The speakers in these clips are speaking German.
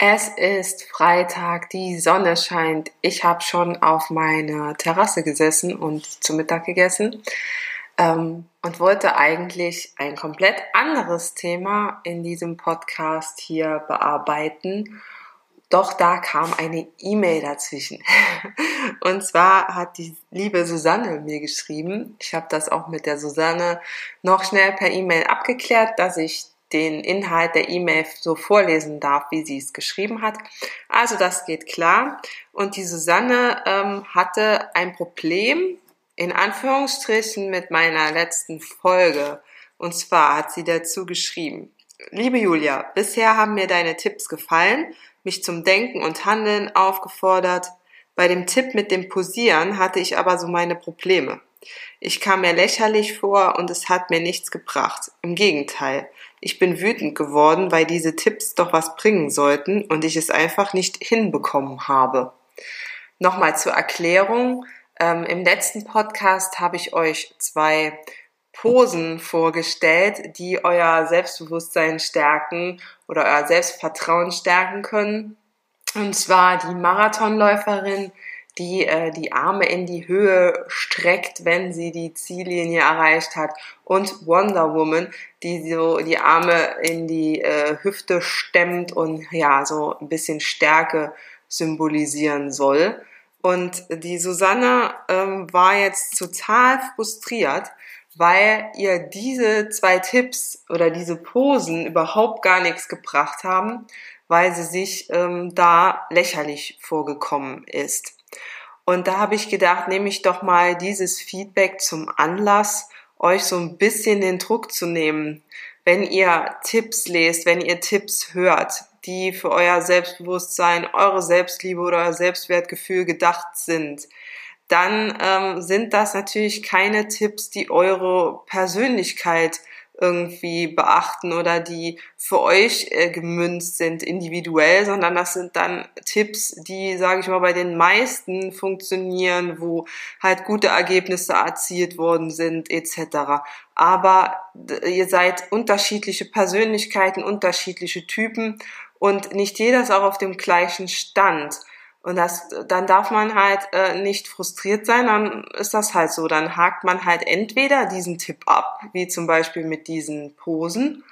Es ist Freitag, die Sonne scheint. Ich habe schon auf meiner Terrasse gesessen und zu Mittag gegessen ähm, und wollte eigentlich ein komplett anderes Thema in diesem Podcast hier bearbeiten. Doch da kam eine E-Mail dazwischen. Und zwar hat die liebe Susanne mir geschrieben. Ich habe das auch mit der Susanne noch schnell per E-Mail abgeklärt, dass ich den Inhalt der E-Mail so vorlesen darf, wie sie es geschrieben hat. Also das geht klar. Und die Susanne ähm, hatte ein Problem in Anführungsstrichen mit meiner letzten Folge. Und zwar hat sie dazu geschrieben, liebe Julia, bisher haben mir deine Tipps gefallen, mich zum Denken und Handeln aufgefordert. Bei dem Tipp mit dem Posieren hatte ich aber so meine Probleme. Ich kam mir lächerlich vor und es hat mir nichts gebracht. Im Gegenteil, ich bin wütend geworden, weil diese Tipps doch was bringen sollten und ich es einfach nicht hinbekommen habe. Nochmal zur Erklärung. Ähm, Im letzten Podcast habe ich euch zwei Posen vorgestellt, die euer Selbstbewusstsein stärken oder euer Selbstvertrauen stärken können. Und zwar die Marathonläuferin, die äh, die Arme in die Höhe streckt, wenn sie die Ziellinie erreicht hat und Wonder Woman, die so die Arme in die äh, Hüfte stemmt und ja, so ein bisschen Stärke symbolisieren soll. Und die Susanne ähm, war jetzt total frustriert, weil ihr diese zwei Tipps oder diese Posen überhaupt gar nichts gebracht haben, weil sie sich ähm, da lächerlich vorgekommen ist. Und da habe ich gedacht, nehme ich doch mal dieses Feedback zum Anlass, euch so ein bisschen den Druck zu nehmen, wenn ihr Tipps lest, wenn ihr Tipps hört, die für euer Selbstbewusstsein, eure Selbstliebe oder euer Selbstwertgefühl gedacht sind, dann ähm, sind das natürlich keine Tipps, die eure Persönlichkeit irgendwie beachten oder die für euch äh, gemünzt sind individuell, sondern das sind dann Tipps, die, sage ich mal, bei den meisten funktionieren, wo halt gute Ergebnisse erzielt worden sind etc. Aber ihr seid unterschiedliche Persönlichkeiten, unterschiedliche Typen und nicht jeder ist auch auf dem gleichen Stand. Und das, dann darf man halt äh, nicht frustriert sein, dann ist das halt so. Dann hakt man halt entweder diesen Tipp ab, wie zum Beispiel mit diesen Posen,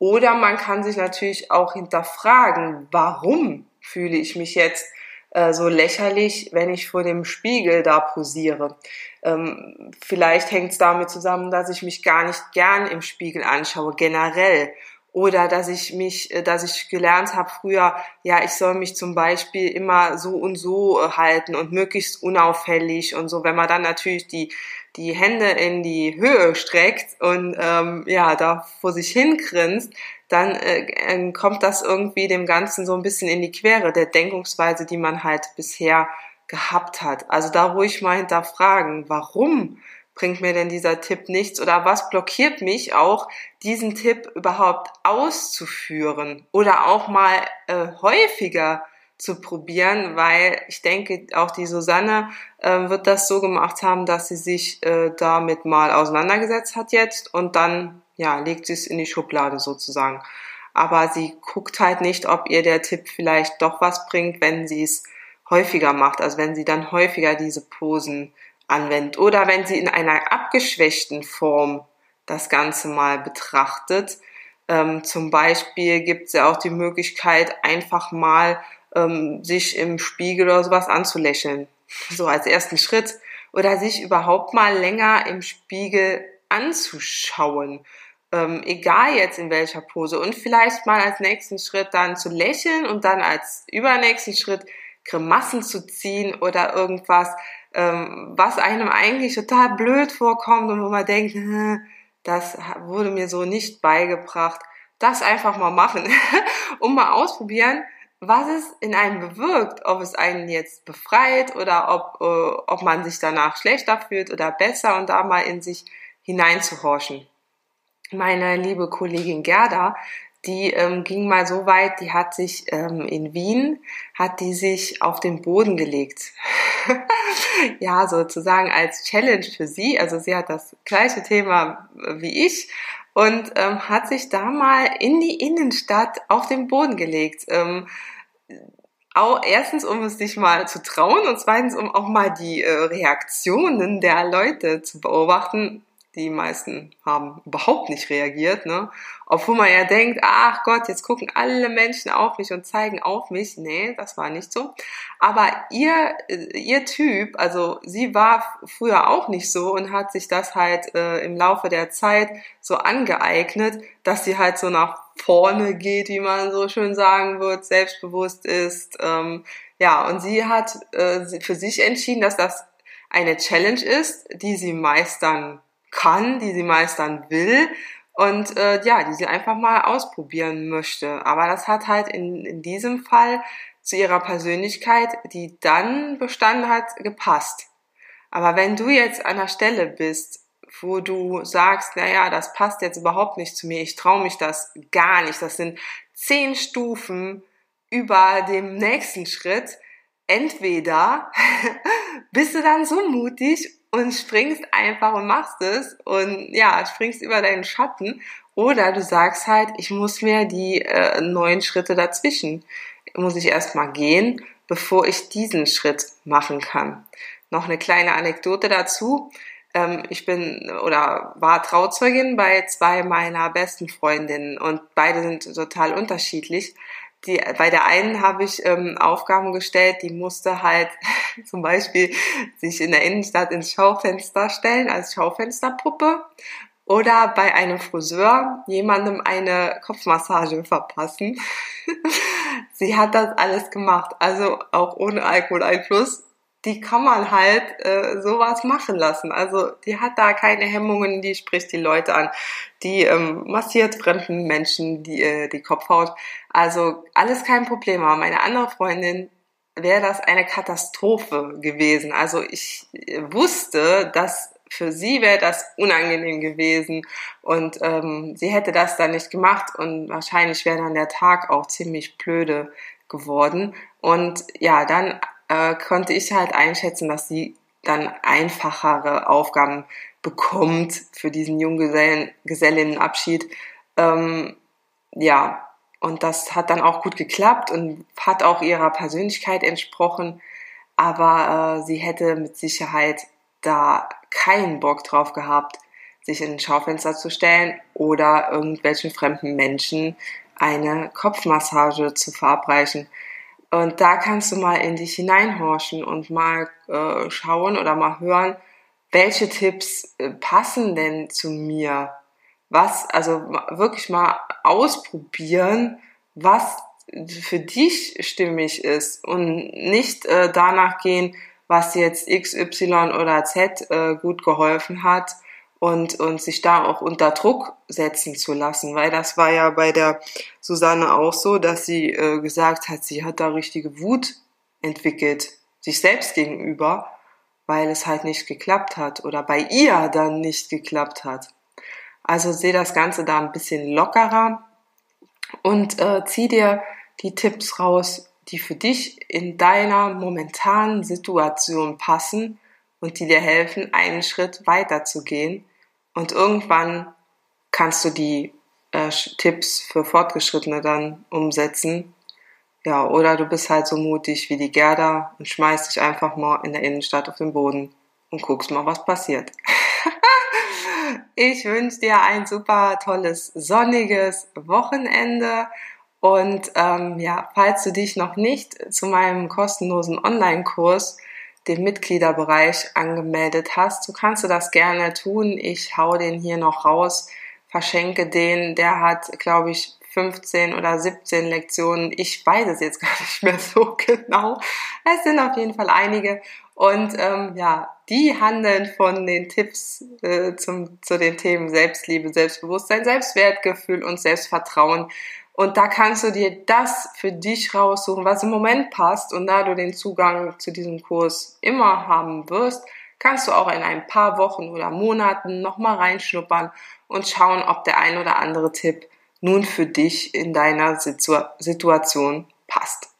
oder man kann sich natürlich auch hinterfragen, warum fühle ich mich jetzt äh, so lächerlich, wenn ich vor dem Spiegel da posiere. Ähm, vielleicht hängt es damit zusammen, dass ich mich gar nicht gern im Spiegel anschaue, generell oder dass ich mich, äh, dass ich gelernt habe früher, ja, ich soll mich zum Beispiel immer so und so äh, halten und möglichst unauffällig und so. Wenn man dann natürlich die die Hände in die Höhe streckt und ähm, ja da vor sich hingrinst, dann äh, kommt das irgendwie dem Ganzen so ein bisschen in die Quere der Denkungsweise, die man halt bisher gehabt hat. Also da ruhig mal hinterfragen, warum bringt mir denn dieser Tipp nichts oder was blockiert mich auch, diesen Tipp überhaupt auszuführen oder auch mal äh, häufiger zu probieren, weil ich denke, auch die Susanne äh, wird das so gemacht haben, dass sie sich äh, damit mal auseinandergesetzt hat jetzt und dann ja legt sie es in die Schublade sozusagen. Aber sie guckt halt nicht, ob ihr der Tipp vielleicht doch was bringt, wenn sie es häufiger macht, also wenn sie dann häufiger diese Posen anwendet oder wenn sie in einer abgeschwächten Form das Ganze mal betrachtet. Ähm, zum Beispiel gibt es ja auch die Möglichkeit, einfach mal ähm, sich im Spiegel oder sowas anzulächeln. So als ersten Schritt. Oder sich überhaupt mal länger im Spiegel anzuschauen. Ähm, egal jetzt in welcher Pose. Und vielleicht mal als nächsten Schritt dann zu lächeln und dann als übernächsten Schritt Grimassen zu ziehen oder irgendwas, ähm, was einem eigentlich total blöd vorkommt und wo man denkt, das wurde mir so nicht beigebracht. Das einfach mal machen und mal ausprobieren, was es in einem bewirkt, ob es einen jetzt befreit oder ob, äh, ob man sich danach schlechter fühlt oder besser und da mal in sich hineinzuhorchen. Meine liebe Kollegin Gerda, die ähm, ging mal so weit, die hat sich ähm, in Wien, hat die sich auf den Boden gelegt. ja, sozusagen als Challenge für sie. Also sie hat das gleiche Thema wie ich und ähm, hat sich da mal in die Innenstadt auf den Boden gelegt. Ähm, auch erstens, um es sich mal zu trauen und zweitens, um auch mal die äh, Reaktionen der Leute zu beobachten, die meisten haben überhaupt nicht reagiert, ne? Obwohl man ja denkt, ach Gott, jetzt gucken alle Menschen auf mich und zeigen auf mich. Nee, das war nicht so. Aber ihr, ihr Typ, also sie war früher auch nicht so und hat sich das halt äh, im Laufe der Zeit so angeeignet, dass sie halt so nach vorne geht, wie man so schön sagen wird, selbstbewusst ist. Ähm, ja, und sie hat äh, für sich entschieden, dass das eine Challenge ist, die sie meistern kann, die sie meistern will und äh, ja, die sie einfach mal ausprobieren möchte. Aber das hat halt in, in diesem Fall zu ihrer Persönlichkeit, die dann bestanden hat, gepasst. Aber wenn du jetzt an der Stelle bist, wo du sagst, naja, das passt jetzt überhaupt nicht zu mir, ich traue mich das gar nicht, das sind zehn Stufen über dem nächsten Schritt, entweder bist du dann so mutig und springst einfach und machst es und ja, springst über deinen Schatten oder du sagst halt, ich muss mir die äh, neuen Schritte dazwischen, muss ich erstmal gehen, bevor ich diesen Schritt machen kann. Noch eine kleine Anekdote dazu. Ähm, ich bin oder war Trauzeugin bei zwei meiner besten Freundinnen und beide sind total unterschiedlich die, bei der einen habe ich ähm, Aufgaben gestellt, die musste halt zum Beispiel sich in der Innenstadt ins Schaufenster stellen als Schaufensterpuppe oder bei einem Friseur jemandem eine Kopfmassage verpassen. Sie hat das alles gemacht, also auch ohne Alkoholeinfluss die kann man halt äh, sowas machen lassen. Also die hat da keine Hemmungen, die spricht die Leute an, die ähm, massiert fremden Menschen die, äh, die Kopfhaut. Also alles kein Problem. Aber meine andere Freundin wäre das eine Katastrophe gewesen. Also ich wusste, dass für sie wäre das unangenehm gewesen und ähm, sie hätte das dann nicht gemacht und wahrscheinlich wäre dann der Tag auch ziemlich blöde geworden. Und ja, dann äh, konnte ich halt einschätzen, dass sie dann einfachere Aufgaben bekommt für diesen Junggesellinnenabschied. Ähm, ja, und das hat dann auch gut geklappt und hat auch ihrer Persönlichkeit entsprochen. Aber äh, sie hätte mit Sicherheit da keinen Bock drauf gehabt, sich in ein Schaufenster zu stellen oder irgendwelchen fremden Menschen eine Kopfmassage zu verabreichen. Und da kannst du mal in dich hineinhorchen und mal äh, schauen oder mal hören, welche Tipps äh, passen denn zu mir? Was, also wirklich mal ausprobieren, was für dich stimmig ist und nicht äh, danach gehen, was jetzt X, Y oder Z äh, gut geholfen hat und, und sich da auch unter Druck setzen zu lassen, weil das war ja bei der Susanne auch so, dass sie äh, gesagt hat, sie hat da richtige Wut entwickelt, sich selbst gegenüber, weil es halt nicht geklappt hat oder bei ihr dann nicht geklappt hat. Also sehe das Ganze da ein bisschen lockerer und äh, zieh dir die Tipps raus, die für dich in deiner momentanen Situation passen und die dir helfen, einen Schritt weiter zu gehen und irgendwann kannst du die äh, Tipps für Fortgeschrittene dann umsetzen. Ja, oder du bist halt so mutig wie die Gerda und schmeißt dich einfach mal in der Innenstadt auf den Boden und guckst mal, was passiert. ich wünsche dir ein super tolles, sonniges Wochenende. Und ähm, ja, falls du dich noch nicht zu meinem kostenlosen Online-Kurs den Mitgliederbereich angemeldet hast, so kannst du das gerne tun. Ich hau den hier noch raus, verschenke den. Der hat, glaube ich, 15 oder 17 Lektionen. Ich weiß es jetzt gar nicht mehr so genau. Es sind auf jeden Fall einige. Und ähm, ja, die handeln von den Tipps äh, zum, zu den Themen Selbstliebe, Selbstbewusstsein, Selbstwertgefühl und Selbstvertrauen. Und da kannst du dir das für dich raussuchen, was im Moment passt. Und da du den Zugang zu diesem Kurs immer haben wirst, kannst du auch in ein paar Wochen oder Monaten nochmal reinschnuppern und schauen, ob der ein oder andere Tipp nun für dich in deiner Situ Situation passt.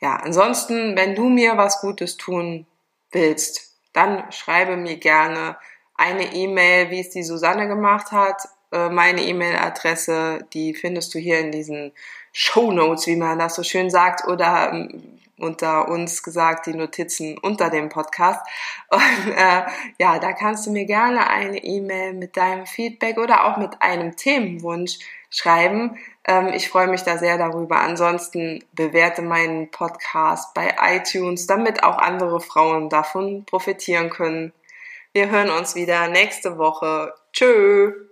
Ja, ansonsten, wenn du mir was Gutes tun willst, dann schreibe mir gerne eine E-Mail, wie es die Susanne gemacht hat. Äh, meine E-Mail-Adresse, die findest du hier in diesen Show Notes, wie man das so schön sagt, oder ähm, unter uns gesagt, die Notizen unter dem Podcast. Und äh, ja, da kannst du mir gerne eine E-Mail mit deinem Feedback oder auch mit einem Themenwunsch schreiben. Ähm, ich freue mich da sehr darüber. Ansonsten bewerte meinen Podcast bei iTunes, damit auch andere Frauen davon profitieren können. Wir hören uns wieder nächste Woche. Tschö!